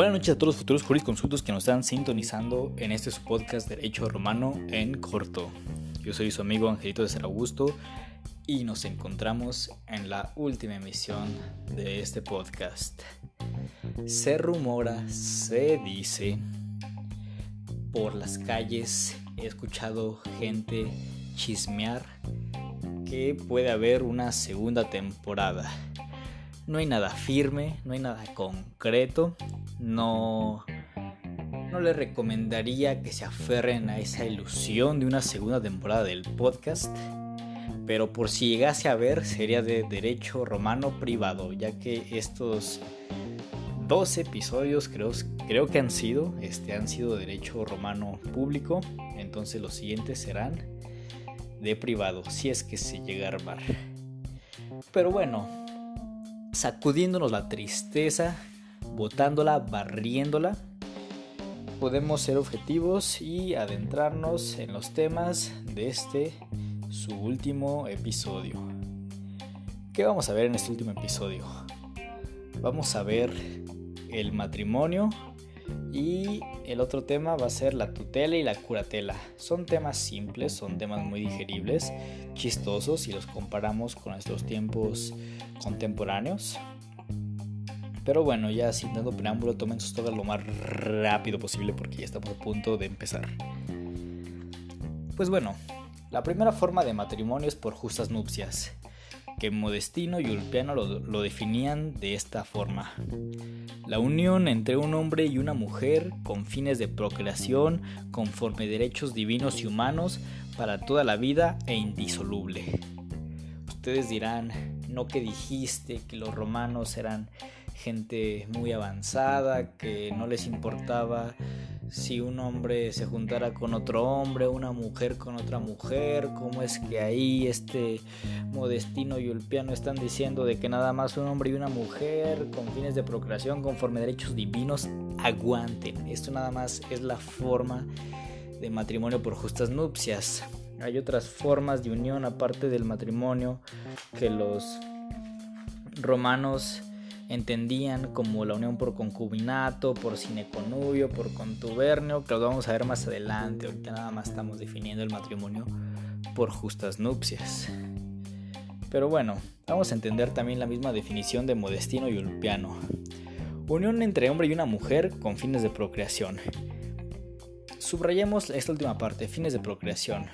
Buenas noches a todos los futuros jurisconsultos que nos están sintonizando en este su podcast Derecho Romano en corto. Yo soy su amigo Angelito de Ser Augusto y nos encontramos en la última emisión de este podcast. Se rumora, se dice, por las calles he escuchado gente chismear que puede haber una segunda temporada. No hay nada firme, no hay nada concreto, no, no les recomendaría que se aferren a esa ilusión de una segunda temporada del podcast, pero por si llegase a ver sería de derecho romano privado, ya que estos dos episodios creo, creo que han sido, este, han sido derecho romano público, entonces los siguientes serán de privado, si es que se llega a armar. Pero bueno, sacudiéndonos la tristeza, botándola, barriéndola, podemos ser objetivos y adentrarnos en los temas de este, su último episodio. ¿Qué vamos a ver en este último episodio? Vamos a ver el matrimonio y el otro tema va a ser la tutela y la curatela. Son temas simples, son temas muy digeribles, chistosos si los comparamos con nuestros tiempos contemporáneos. Pero bueno, ya sin dando preámbulo, tomen sus todas lo más rápido posible porque ya estamos a punto de empezar. Pues bueno, la primera forma de matrimonio es por justas nupcias que Modestino y Ulpiano lo, definían de esta forma. La unión entre un hombre y una mujer con fines de procreación, conforme derechos divinos y humanos, para toda la vida e indisoluble. Ustedes dirán, no que dijiste que los romanos eran gente muy avanzada, que no les importaba si un hombre se juntara con otro hombre, una mujer con otra mujer, cómo es que ahí este Modestino y Ulpiano están diciendo de que nada más un hombre y una mujer con fines de procreación conforme derechos divinos aguanten. Esto nada más es la forma de matrimonio por justas nupcias. Hay otras formas de unión aparte del matrimonio que los romanos entendían como la unión por concubinato, por sineconubio, por contubernio, que lo vamos a ver más adelante, ahorita nada más estamos definiendo el matrimonio por justas nupcias. Pero bueno, vamos a entender también la misma definición de Modestino y Ulpiano. Unión entre hombre y una mujer con fines de procreación. Subrayemos esta última parte, fines de procreación.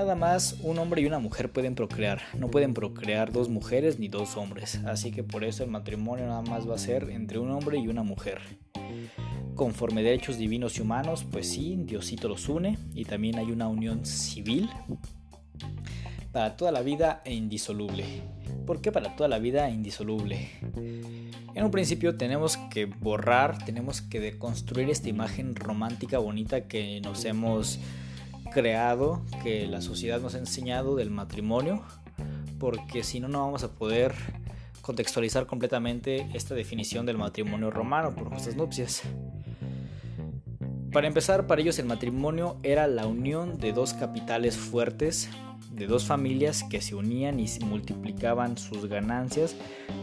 Nada más un hombre y una mujer pueden procrear, no pueden procrear dos mujeres ni dos hombres, así que por eso el matrimonio nada más va a ser entre un hombre y una mujer. Conforme derechos divinos y humanos, pues sí, Diosito los une y también hay una unión civil para toda la vida e indisoluble. ¿Por qué para toda la vida e indisoluble? En un principio tenemos que borrar, tenemos que deconstruir esta imagen romántica bonita que nos hemos creado, que la sociedad nos ha enseñado del matrimonio, porque si no, no vamos a poder contextualizar completamente esta definición del matrimonio romano por nuestras nupcias. Para empezar, para ellos el matrimonio era la unión de dos capitales fuertes, de dos familias que se unían y multiplicaban sus ganancias,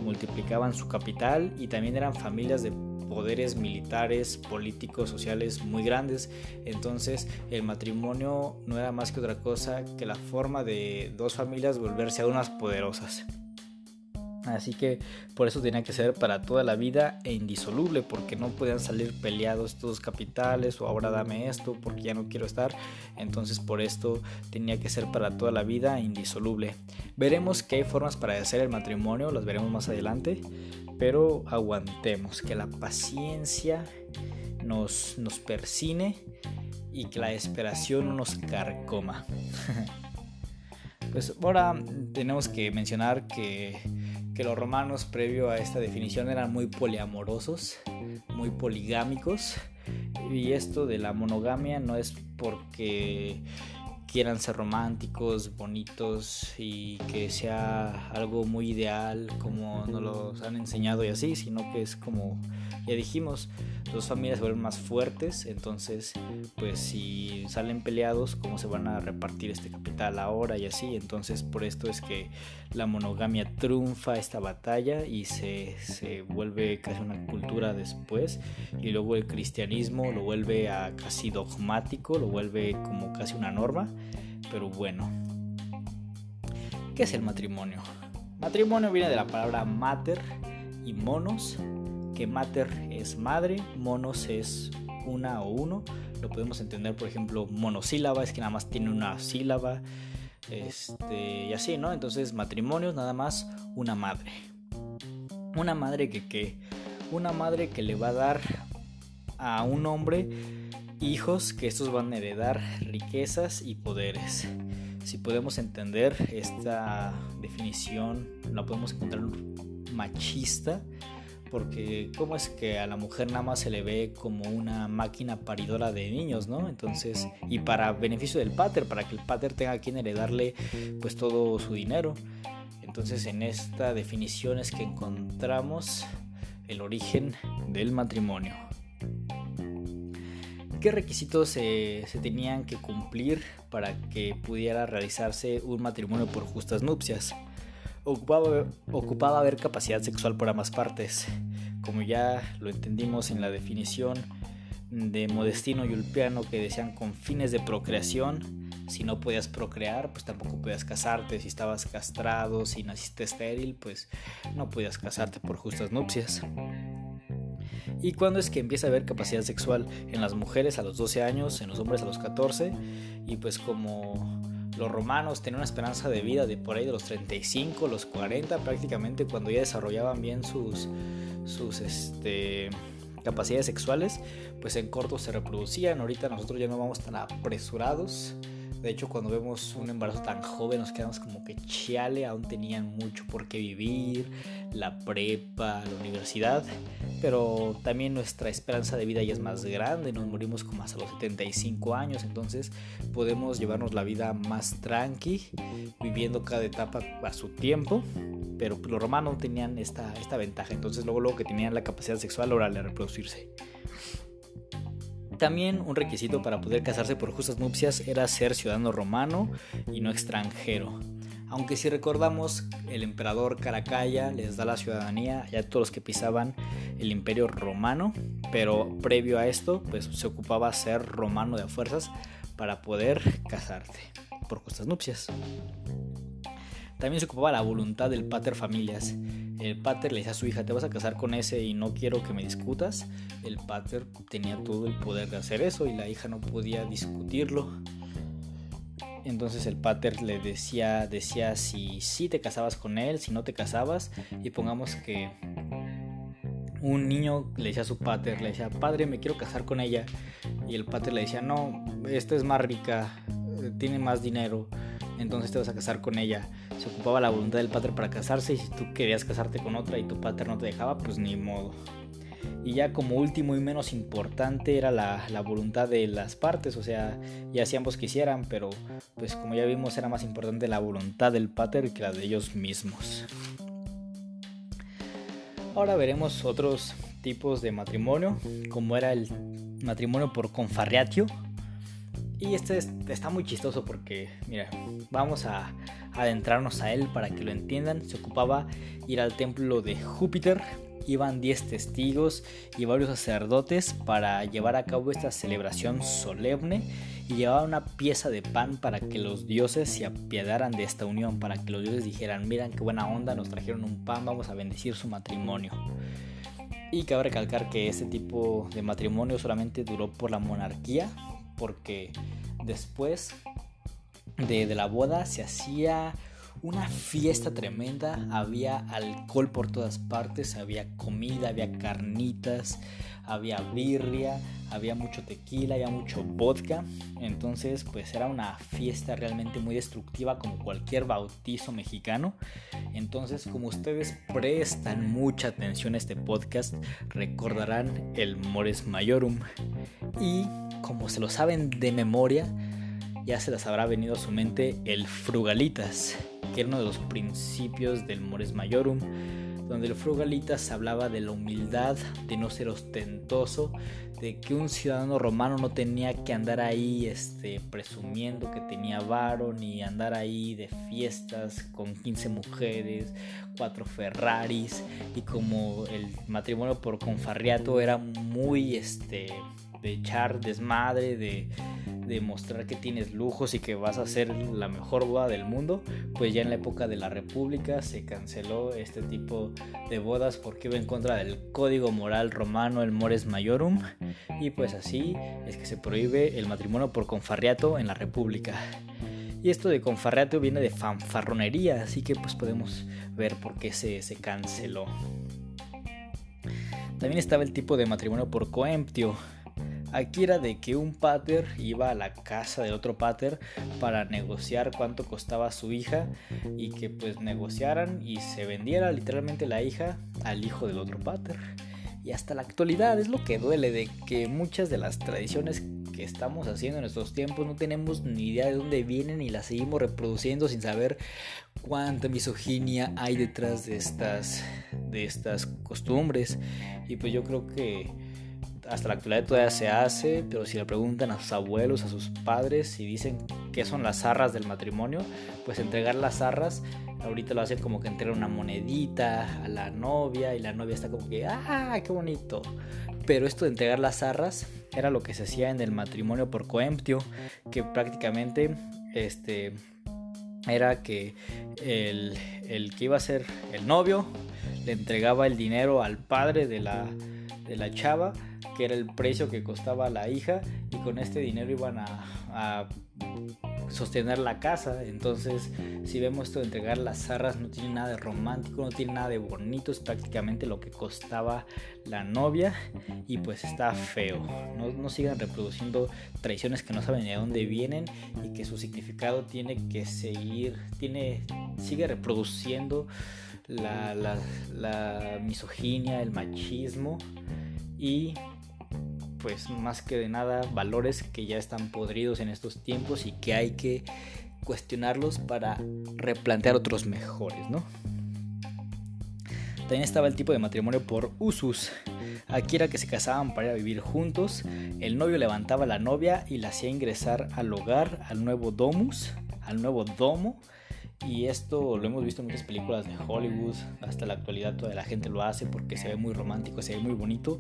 multiplicaban su capital y también eran familias de poderes militares, políticos, sociales muy grandes. Entonces el matrimonio no era más que otra cosa que la forma de dos familias volverse a unas poderosas. Así que por eso tenía que ser para toda la vida e indisoluble, porque no podían salir peleados estos capitales o ahora dame esto porque ya no quiero estar. Entonces por esto tenía que ser para toda la vida e indisoluble. Veremos qué hay formas para hacer el matrimonio, las veremos más adelante, pero aguantemos, que la paciencia nos, nos persine y que la esperación nos carcoma. pues ahora tenemos que mencionar que, que los romanos previo a esta definición eran muy poliamorosos, muy poligámicos. Y esto de la monogamia no es porque quieran ser románticos, bonitos y que sea algo muy ideal como nos los han enseñado y así, sino que es como ya dijimos, dos familias se vuelven más fuertes, entonces pues si salen peleados, ¿cómo se van a repartir este capital ahora y así? Entonces por esto es que la monogamia triunfa esta batalla y se, se vuelve casi una cultura después y luego el cristianismo lo vuelve a casi dogmático, lo vuelve como casi una norma, pero bueno. ¿Qué es el matrimonio? Matrimonio viene de la palabra mater y monos, que mater es madre, monos es una o uno. Lo podemos entender, por ejemplo, monosílaba es que nada más tiene una sílaba. Este, y así, ¿no? Entonces, matrimonios nada más una madre. Una madre que, que una madre que le va a dar a un hombre hijos que estos van a heredar riquezas y poderes. Si podemos entender esta definición, la podemos encontrar machista porque cómo es que a la mujer nada más se le ve como una máquina paridora de niños, ¿no? Entonces, y para beneficio del pater, para que el pater tenga quien heredarle pues todo su dinero. Entonces, en esta definición es que encontramos el origen del matrimonio. ¿Qué requisitos se, se tenían que cumplir para que pudiera realizarse un matrimonio por justas nupcias? ocupaba, ocupaba haber capacidad sexual por ambas partes. Como ya lo entendimos en la definición de Modestino y Ulpiano que decían con fines de procreación, si no podías procrear, pues tampoco podías casarte, si estabas castrado, si naciste estéril, pues no podías casarte por justas nupcias. ¿Y cuándo es que empieza a haber capacidad sexual? En las mujeres a los 12 años, en los hombres a los 14, y pues como los romanos tenían una esperanza de vida de por ahí de los 35, los 40 prácticamente cuando ya desarrollaban bien sus, sus este, capacidades sexuales, pues en corto se reproducían. Ahorita nosotros ya no vamos tan apresurados. De hecho, cuando vemos un embarazo tan joven nos quedamos como que chale, aún tenían mucho por qué vivir, la prepa, la universidad, pero también nuestra esperanza de vida ya es más grande, nos morimos como hasta los 75 años, entonces podemos llevarnos la vida más tranqui, viviendo cada etapa a su tiempo, pero los romanos tenían esta, esta ventaja, entonces luego, luego que tenían la capacidad sexual oral de reproducirse. También un requisito para poder casarse por justas nupcias era ser ciudadano romano y no extranjero. Aunque si recordamos, el emperador Caracalla les da la ciudadanía a todos los que pisaban el imperio romano, pero previo a esto, pues se ocupaba ser romano de fuerzas para poder casarte por justas nupcias. También se ocupaba la voluntad del pater familias. El pater le decía a su hija, te vas a casar con ese y no quiero que me discutas. El pater tenía todo el poder de hacer eso y la hija no podía discutirlo. Entonces el pater le decía, decía si, si te casabas con él, si no te casabas. Y pongamos que un niño le decía a su pater, le decía, padre, me quiero casar con ella. Y el pater le decía, no, esta es más rica, tiene más dinero, entonces te vas a casar con ella. Se ocupaba la voluntad del pater para casarse y si tú querías casarte con otra y tu pater no te dejaba, pues ni modo. Y ya como último y menos importante era la, voluntad de las partes, o sea, ya si ambos quisieran, pero pues como ya vimos era más importante la voluntad del pater que la de ellos mismos. Ahora veremos otros tipos de matrimonio, como era el matrimonio por confarreatio. Y este está muy chistoso porque, mira, vamos a adentrarnos a él para que lo entiendan. Se ocupaba ir al templo de Júpiter iban 10 testigos y varios sacerdotes para llevar a cabo esta celebración solemne y llevaban una pieza de pan para que los dioses se apiadaran de esta unión, para que los dioses dijeran, miran qué buena onda, nos trajeron un pan, vamos a bendecir su matrimonio. Y cabe recalcar que este tipo de matrimonio solamente duró por la monarquía, porque después de, de la boda se hacía una fiesta tremenda, había alcohol por todas partes, había comida, había carnitas, había birria, había mucho tequila, había mucho vodka, entonces pues era una fiesta realmente muy destructiva como cualquier bautizo mexicano. Entonces como ustedes prestan mucha atención a este podcast, recordarán el Mores Majorum y como se lo saben de memoria, ya se las habrá venido a su mente el frugalitas, uno de los principios del mores majorum, donde el frugalitas hablaba de la humildad, de no ser ostentoso, de que un ciudadano romano no tenía que andar ahí este, presumiendo que tenía varo, ni andar ahí de fiestas con 15 mujeres, cuatro Ferraris, y como el matrimonio por confarriato era muy este, de echar desmadre, de demostrar que tienes lujos y que vas a ser la mejor boda del mundo, pues ya en la época de la República se canceló este tipo de bodas porque iba en contra del código moral romano, el mores majorum, y pues así es que se prohíbe el matrimonio por confarriato en la República. Y esto de confarriato viene de fanfarronería, así que pues podemos ver por qué se, se canceló. También estaba el tipo de matrimonio por coemptio, Aquí era de que un pater iba a la casa del otro pater para negociar cuánto costaba su hija y que pues negociaran y se vendiera literalmente la hija al hijo del otro pater. Y hasta la actualidad es lo que duele de que muchas de las tradiciones que estamos haciendo en estos tiempos no tenemos ni idea de dónde vienen y las seguimos reproduciendo sin saber cuánta misoginia hay detrás de estas de estas costumbres y pues yo creo que hasta la actualidad todavía se hace, pero si le preguntan a sus abuelos, a sus padres, y dicen qué son las arras del matrimonio, pues entregar las arras, ahorita lo hacen como que entregan una monedita a la novia y la novia está como que, ¡ah, qué bonito! Pero esto de entregar las arras era lo que se hacía en el matrimonio por coemptio, que prácticamente este, era que el, el que iba a ser el novio le entregaba el dinero al padre de la, de la chava que era el precio que costaba la hija y con este dinero iban a, sostener la casa. Entonces, si vemos esto de entregar las zarras, no tiene nada de romántico, no tiene nada de bonito, es prácticamente lo que costaba la novia y pues está feo. No, no sigan reproduciendo traiciones que no saben de dónde vienen y que su significado tiene que seguir, tiene, sigue reproduciendo la, la, la misoginia, el machismo y pues más que de nada valores que ya están podridos en estos tiempos y que hay que cuestionarlos para replantear otros mejores, ¿no? También estaba el tipo de matrimonio por usus. Aquí era que se casaban para ir a vivir juntos. El novio levantaba a la novia y la hacía ingresar al hogar, al nuevo domus, al nuevo domo, y esto lo hemos visto en muchas películas de Hollywood, hasta la actualidad toda la gente lo hace porque se ve muy romántico, se ve muy bonito,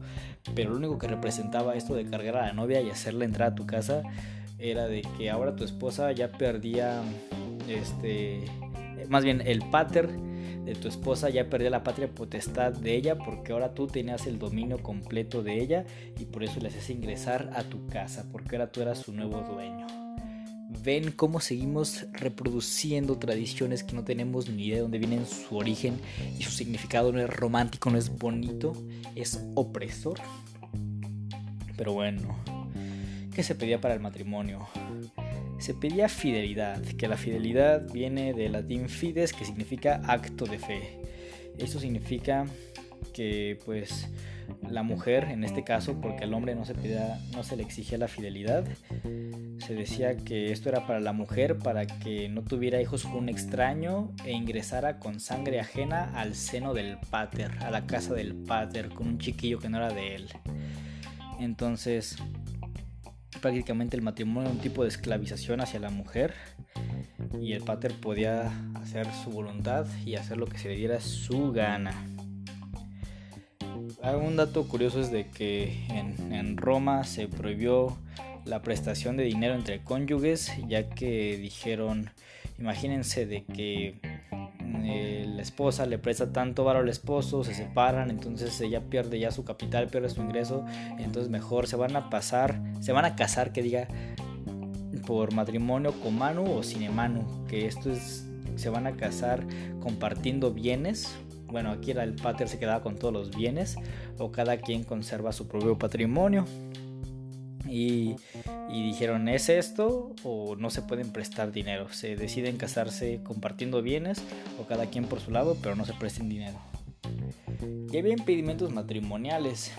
pero lo único que representaba esto de cargar a la novia y hacerla entrar a tu casa era de que ahora tu esposa ya perdía, este, más bien el pater de tu esposa ya perdía la patria potestad de ella porque ahora tú tenías el dominio completo de ella y por eso le haces ingresar a tu casa porque ahora tú eras su nuevo dueño ven cómo seguimos reproduciendo tradiciones que no tenemos ni idea de dónde vienen su origen y su significado no es romántico, no es bonito, es opresor. Pero bueno, ¿qué se pedía para el matrimonio? Se pedía fidelidad, que la fidelidad viene del latín fides, que significa acto de fe. Esto significa que pues la mujer en este caso porque al hombre no se no se le exigía la fidelidad. Se decía que esto era para la mujer para que no tuviera hijos con un extraño e ingresara con sangre ajena al seno del pater a la casa del pater con un chiquillo que no era de él. Entonces prácticamente el matrimonio era un tipo de esclavización hacia la mujer y el pater podía hacer su voluntad y hacer lo que se le diera su gana un dato curioso es de que en, Roma se prohibió la prestación de dinero entre cónyuges, ya que dijeron, imagínense de que eh, la esposa le presta tanto valor al esposo, se separan, entonces ella pierde ya su capital, pierde su ingreso, entonces mejor se van a pasar, se van a casar, que diga, por matrimonio con mano o sin mano, que esto es, se van a casar compartiendo bienes bueno, aquí era el pater se quedaba con todos los bienes o cada quien conserva su propio patrimonio. Y, dijeron, ¿es esto o no se pueden prestar dinero? Se deciden casarse compartiendo bienes o cada quien por su lado, pero no se presten dinero. Y había impedimentos matrimoniales.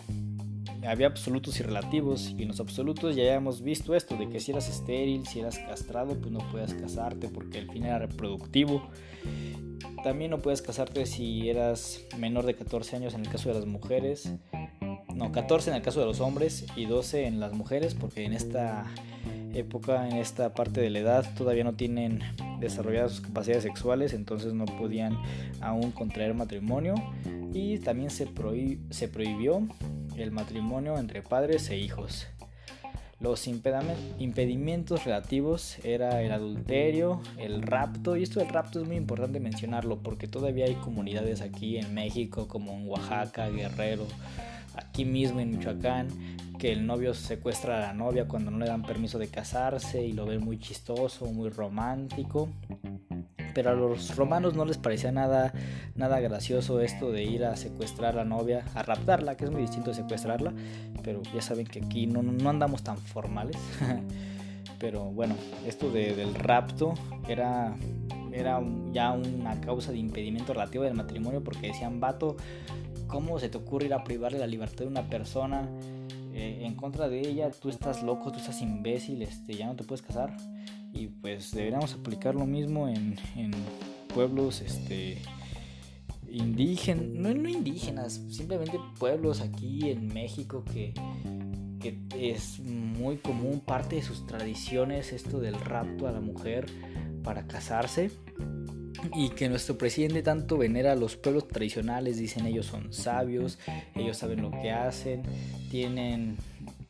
había absolutos y relativos y en los absolutos ya hemos visto esto de que si eras estéril, si eras castrado, pues no puedes casarte porque el fin era reproductivo. También no puedes casarte si eras menor de 14 años en el caso de las mujeres. No, 14 en el caso de los hombres y 12 en las mujeres porque en esta época, en esta parte de la edad, todavía no tienen desarrolladas sus capacidades sexuales, entonces no podían aún contraer matrimonio y también se, se prohibió el matrimonio entre padres e hijos. Los impedimentos relativos era el adulterio, el rapto, y esto del rapto es muy importante mencionarlo porque todavía hay comunidades aquí en México como en Oaxaca, Guerrero, aquí mismo en Michoacán, que el novio secuestra a la novia cuando no le dan permiso de casarse y lo ven muy chistoso, muy romántico pero a los romanos no les parecía nada, nada gracioso esto de ir a secuestrar a la novia, a raptarla, que es muy distinto de secuestrarla, pero ya saben que aquí no, no andamos tan formales. pero bueno, esto del rapto era, era ya una causa de impedimento relativo del matrimonio porque decían, vato, ¿cómo se te ocurre ir a privarle la libertad de una persona? Eh, en contra de ella, tú estás loco, tú estás imbécil, este, ya no te puedes casar. Y pues deberíamos aplicar lo mismo en, pueblos este indígenas, no, no, indígenas, simplemente pueblos aquí en México que, que es muy común, parte de sus tradiciones esto del rapto a la mujer para casarse y que nuestro presidente tanto venera a los pueblos tradicionales, dicen ellos son sabios, ellos saben lo que hacen, tienen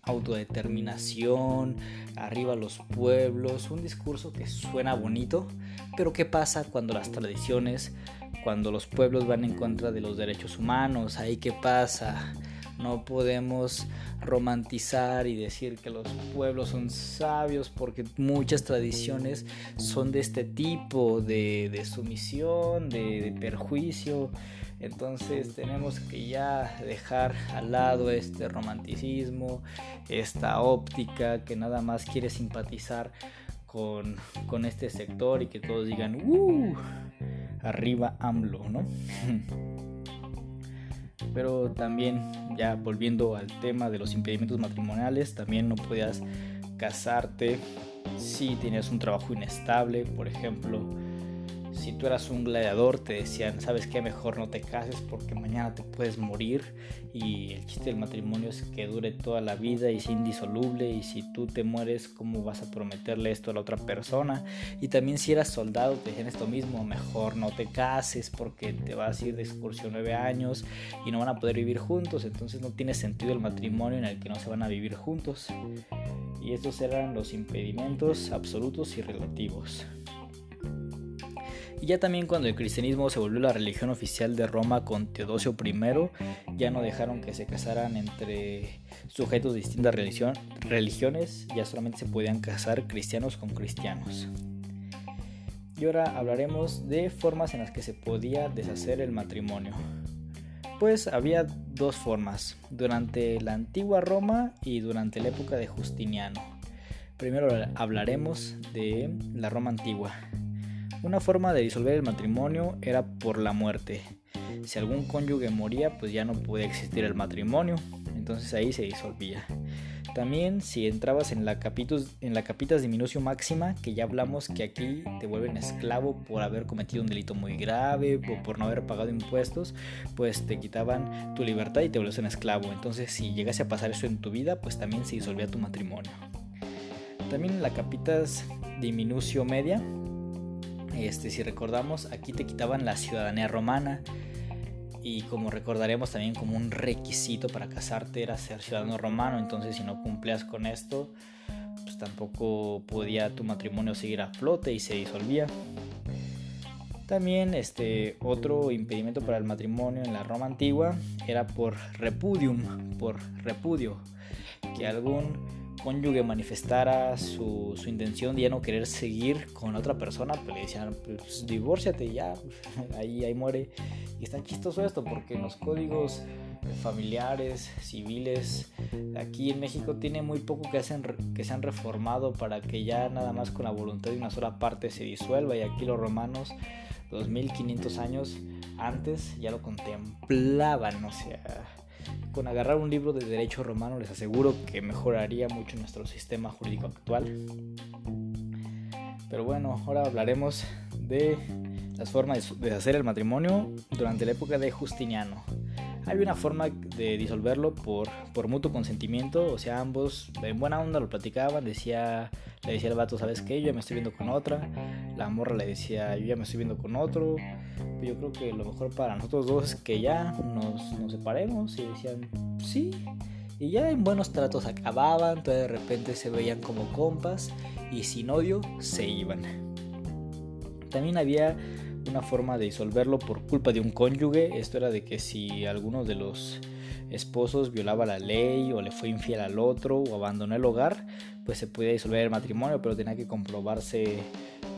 autodeterminación, arriba los pueblos, un discurso que suena bonito, pero ¿qué pasa cuando las tradiciones, cuando los pueblos van en contra de los derechos humanos? Ahí qué pasa? No podemos romantizar y decir que los pueblos son sabios porque muchas tradiciones son de este tipo, de, sumisión, de perjuicio. Entonces tenemos que ya dejar al lado este romanticismo, esta óptica que nada más quiere simpatizar con, este sector y que todos digan, ¡uh! Arriba AMLO, ¿no? Pero también, ya volviendo al tema de los impedimentos matrimoniales, también no podías casarte si tenías un trabajo inestable, por ejemplo, si tú eras un gladiador te decían, sabes qué, mejor no te cases porque mañana te puedes morir y el chiste del matrimonio es que dure toda la vida y es indisoluble y si tú te mueres, ¿cómo vas a prometerle esto a la otra persona? Y también si eras soldado te decían esto mismo, mejor no te cases porque te vas a ir de excursión nueve años y no van a poder vivir juntos, entonces no tiene sentido el matrimonio en el que no se van a vivir juntos. Y estos eran los impedimentos absolutos y relativos. Y ya también cuando el cristianismo se volvió la religión oficial de Roma con Teodosio I, ya no dejaron que se casaran entre sujetos de distintas religiones, ya solamente se podían casar cristianos con cristianos. Y ahora hablaremos de formas en las que se podía deshacer el matrimonio. Pues había dos formas, durante la antigua Roma y durante la época de Justiniano. Primero hablaremos de la Roma antigua. Una forma de disolver el matrimonio era por la muerte. Si algún cónyuge moría, pues ya no podía existir el matrimonio, entonces ahí se disolvía. También si entrabas en la, capitus, en la capitas diminutio máxima, que ya hablamos que aquí te vuelven esclavo por haber cometido un delito muy grave o por no haber pagado impuestos, pues te quitaban tu libertad y te volvías un esclavo. Entonces si llegase a pasar eso en tu vida, pues también se disolvía tu matrimonio. También en la capitas diminutio media, este, si recordamos, aquí te quitaban la ciudadanía romana y como recordaremos también como un requisito para casarte era ser ciudadano romano, entonces si no cumplías con esto, pues tampoco podía tu matrimonio seguir a flote y se disolvía. También este otro impedimento para el matrimonio en la Roma antigua era por repudium, por repudio, que algún cónyuge manifestara su, intención de ya no querer seguir con otra persona, pues le decían, pues divórciate ya, ahí, ahí muere. Y está chistoso esto porque en los códigos familiares, civiles, aquí en México tiene muy poco que, hacen, que se han reformado para que ya nada más con la voluntad de una sola parte se disuelva y aquí los romanos 2500 años antes ya lo contemplaban, o sea, con agarrar un libro de derecho romano les aseguro que mejoraría mucho nuestro sistema jurídico actual. Pero bueno, ahora hablaremos de las formas de hacer el matrimonio durante la época de Justiniano. Había una forma de disolverlo por, por mutuo consentimiento, o sea, ambos en buena onda lo platicaban, decía, le decía al vato, ¿sabes qué? Yo ya me estoy viendo con otra, la morra le decía, yo ya me estoy viendo con otro, yo creo que lo mejor para nosotros dos es que ya nos, nos separemos y decían, sí, y ya en buenos tratos acababan, todo de repente se veían como compas y sin odio se iban. También había una forma de disolverlo por culpa de un cónyuge. Esto era de que si alguno de los esposos violaba la ley o le fue infiel al otro o abandonó el hogar, pues se podía disolver el matrimonio, pero tenía que comprobarse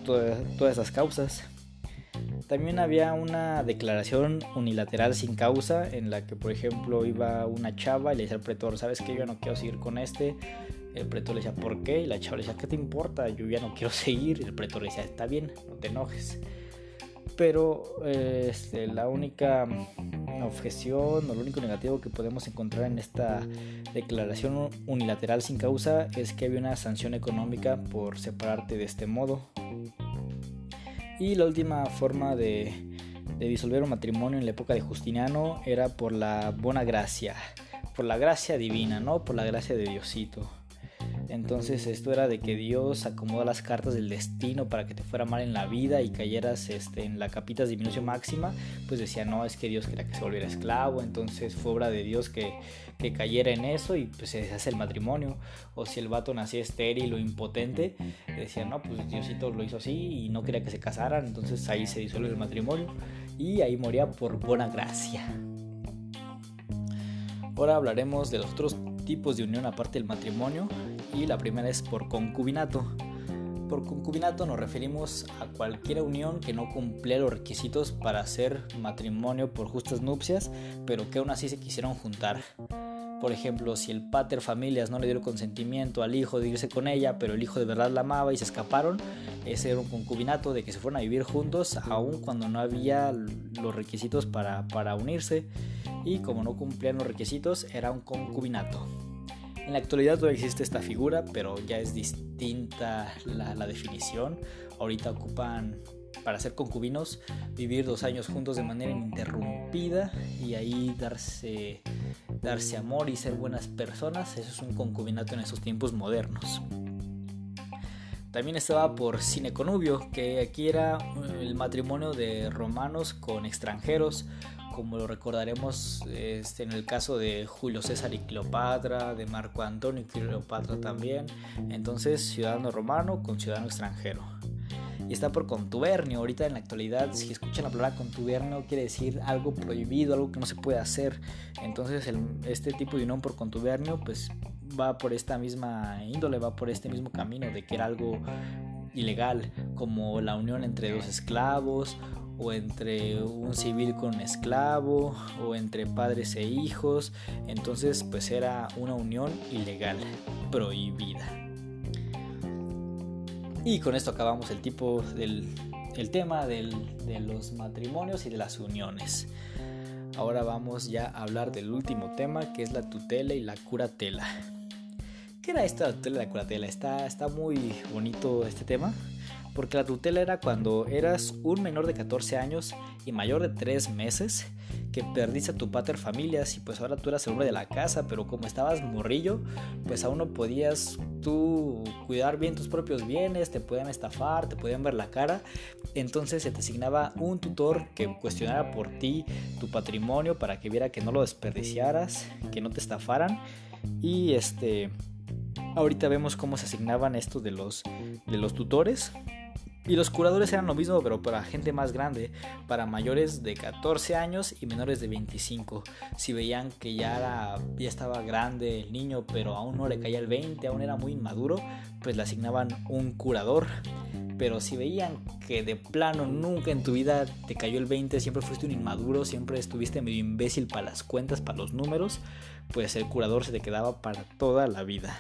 todas, todas esas causas. También había una declaración unilateral sin causa en la que, por ejemplo, iba una chava y le decía al pretor, ¿sabes qué? Yo no quiero seguir con este. El pretor le decía, ¿por qué? Y la chava le decía, ¿qué te importa? Yo ya no quiero seguir. Y el pretor le decía, está bien, no te enojes pero este, la única objeción o lo único negativo que podemos encontrar en esta declaración unilateral sin causa es que había una sanción económica por separarte de este modo. Y la última forma de, de disolver un matrimonio en la época de Justiniano era por la buena gracia, por la gracia divina, ¿no? Por la gracia de Diosito. Entonces esto era de que Dios acomoda las cartas del destino para que te fuera mal en la vida y cayeras este, en la capita de disminución máxima, pues decía, no, es que Dios quería que se volviera esclavo, entonces fue obra de Dios que, que cayera en eso y pues se deshace el matrimonio. O si el vato nacía estéril o impotente, decía, no, pues Diosito lo hizo así y no quería que se casaran, entonces ahí se disuelve el matrimonio y ahí moría por buena gracia. Ahora hablaremos de los otros tipos de unión aparte del matrimonio y la primera es por concubinato. Por concubinato nos referimos a cualquier unión que no cumple los requisitos para hacer matrimonio por justas nupcias, pero que aún así se quisieron juntar. Por ejemplo, si el pater familias no le dio el consentimiento al hijo de irse con ella, pero el hijo de verdad la amaba y se escaparon, ese era un concubinato de que se fueron a vivir juntos, aun cuando no había los requisitos para, para unirse, y como no cumplían los requisitos, era un concubinato. En la actualidad todavía existe esta figura, pero ya es distinta la, definición. Ahorita ocupan para ser concubinos, vivir dos años juntos de manera ininterrumpida y ahí darse, darse amor y ser buenas personas. Eso es un concubinato en esos tiempos modernos. También estaba por sine conubio, que aquí era el matrimonio de romanos con extranjeros como lo recordaremos este, en el caso de Julio César y Cleopatra, de Marco Antonio y Cleopatra también. Entonces, ciudadano romano con ciudadano extranjero. Y está por contubernio. Ahorita en la actualidad, si escuchan la palabra contubernio, quiere decir algo prohibido, algo que no se puede hacer. Entonces, este tipo de unión por contubernio, pues va por esta misma índole, va por este mismo camino de que era algo ilegal, como la unión entre dos esclavos o entre un civil con un esclavo o entre padres e hijos. Entonces pues era una unión ilegal, prohibida. Y con esto acabamos el tipo del el tema del, de los matrimonios y de las uniones. Ahora vamos ya a hablar del último tema que es la tutela y la curatela. ¿Qué era esta tutela y la curatela? Está, está muy bonito este tema porque la tutela era cuando eras un menor de 14 años y mayor de 3 meses que perdiste a tu pater familias y pues ahora tú eras el hombre de la casa, pero como estabas morrillo, pues aún no podías tú cuidar bien tus propios bienes, te podían estafar, te podían ver la cara, entonces se te asignaba un tutor que cuestionara por ti tu patrimonio para que viera que no lo desperdiciaras, que no te estafaran. Y este ahorita vemos cómo se asignaban estos de los de los tutores y los curadores eran lo mismo, pero para gente más grande, para mayores de 14 años y menores de 25. Si veían que ya, ya estaba grande el niño, pero aún no le caía el 20, aún era muy inmaduro, pues le asignaban un curador. Pero si veían que de plano nunca en tu vida te cayó el 20, siempre fuiste un inmaduro, siempre estuviste medio imbécil para las cuentas, para los números, pues el curador se te quedaba para toda la vida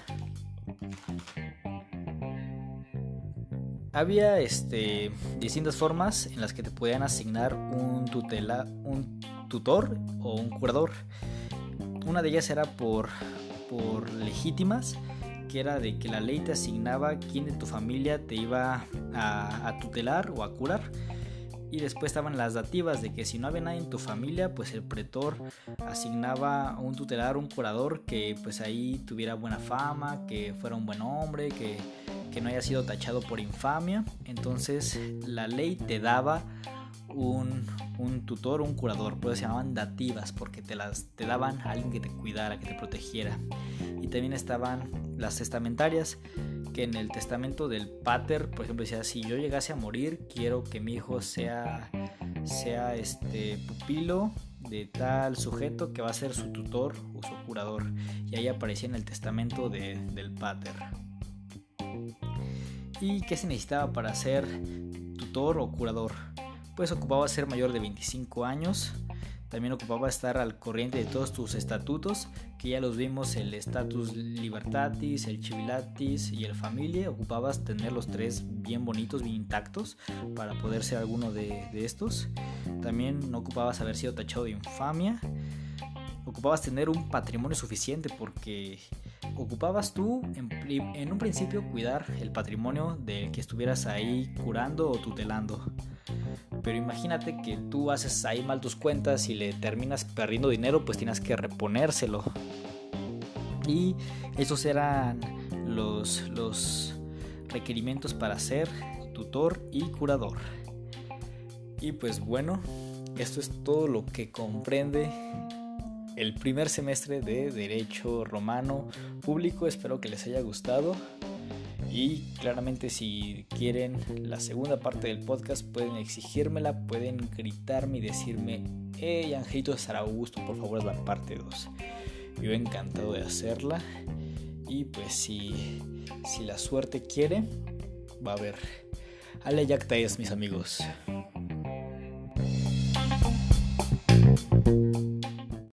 había este, distintas formas en las que te podían asignar un tutela, un tutor o un curador. una de ellas era por, por legítimas, que era de que la ley te asignaba quién de tu familia te iba a, tutelar o a curar y después estaban las dativas de que si no había nadie en tu familia, pues el pretor asignaba un tutelar, un curador que pues ahí tuviera buena fama, que fuera un buen hombre, que, no haya sido tachado por infamia. Entonces la ley te daba un, un, tutor, un curador, por eso se llamaban dativas, porque te las te daban a alguien que te cuidara, que te protegiera. Y también estaban las testamentarias, que en el testamento del pater, por ejemplo, decía, si yo llegase a morir, quiero que mi hijo sea, sea este pupilo de tal sujeto que va a ser su tutor o su curador. Y ahí aparecía en el testamento del pater. ¿Y qué se necesitaba para ser tutor o curador? Pues ocupaba ser mayor de 25 años, también ocupaba estar al corriente de todos tus estatutos, que ya los vimos, el status libertatis, el civilatis y el familia. Ocupabas tener los tres bien bonitos, bien intactos, para poder ser alguno de, estos. También no ocupabas haber sido tachado de infamia. Ocupabas tener un patrimonio suficiente porque ocupabas tú en, un principio cuidar el patrimonio del que estuvieras ahí curando o tutelando. Pero imagínate que tú haces ahí mal tus cuentas y le terminas perdiendo dinero, pues tienes que reponérselo. Y esos eran los, los requerimientos para ser tutor y curador. Y pues bueno, esto es todo lo que comprende el primer semestre de Derecho Romano Público. Espero que les haya gustado. Y claramente si quieren la segunda parte del podcast pueden exigírmela, pueden gritarme y decirme, hey Angelito de gusto por favor, es la parte 2. Yo encantado de hacerla. Y pues si, si la suerte quiere, va a haber. Ale mis amigos.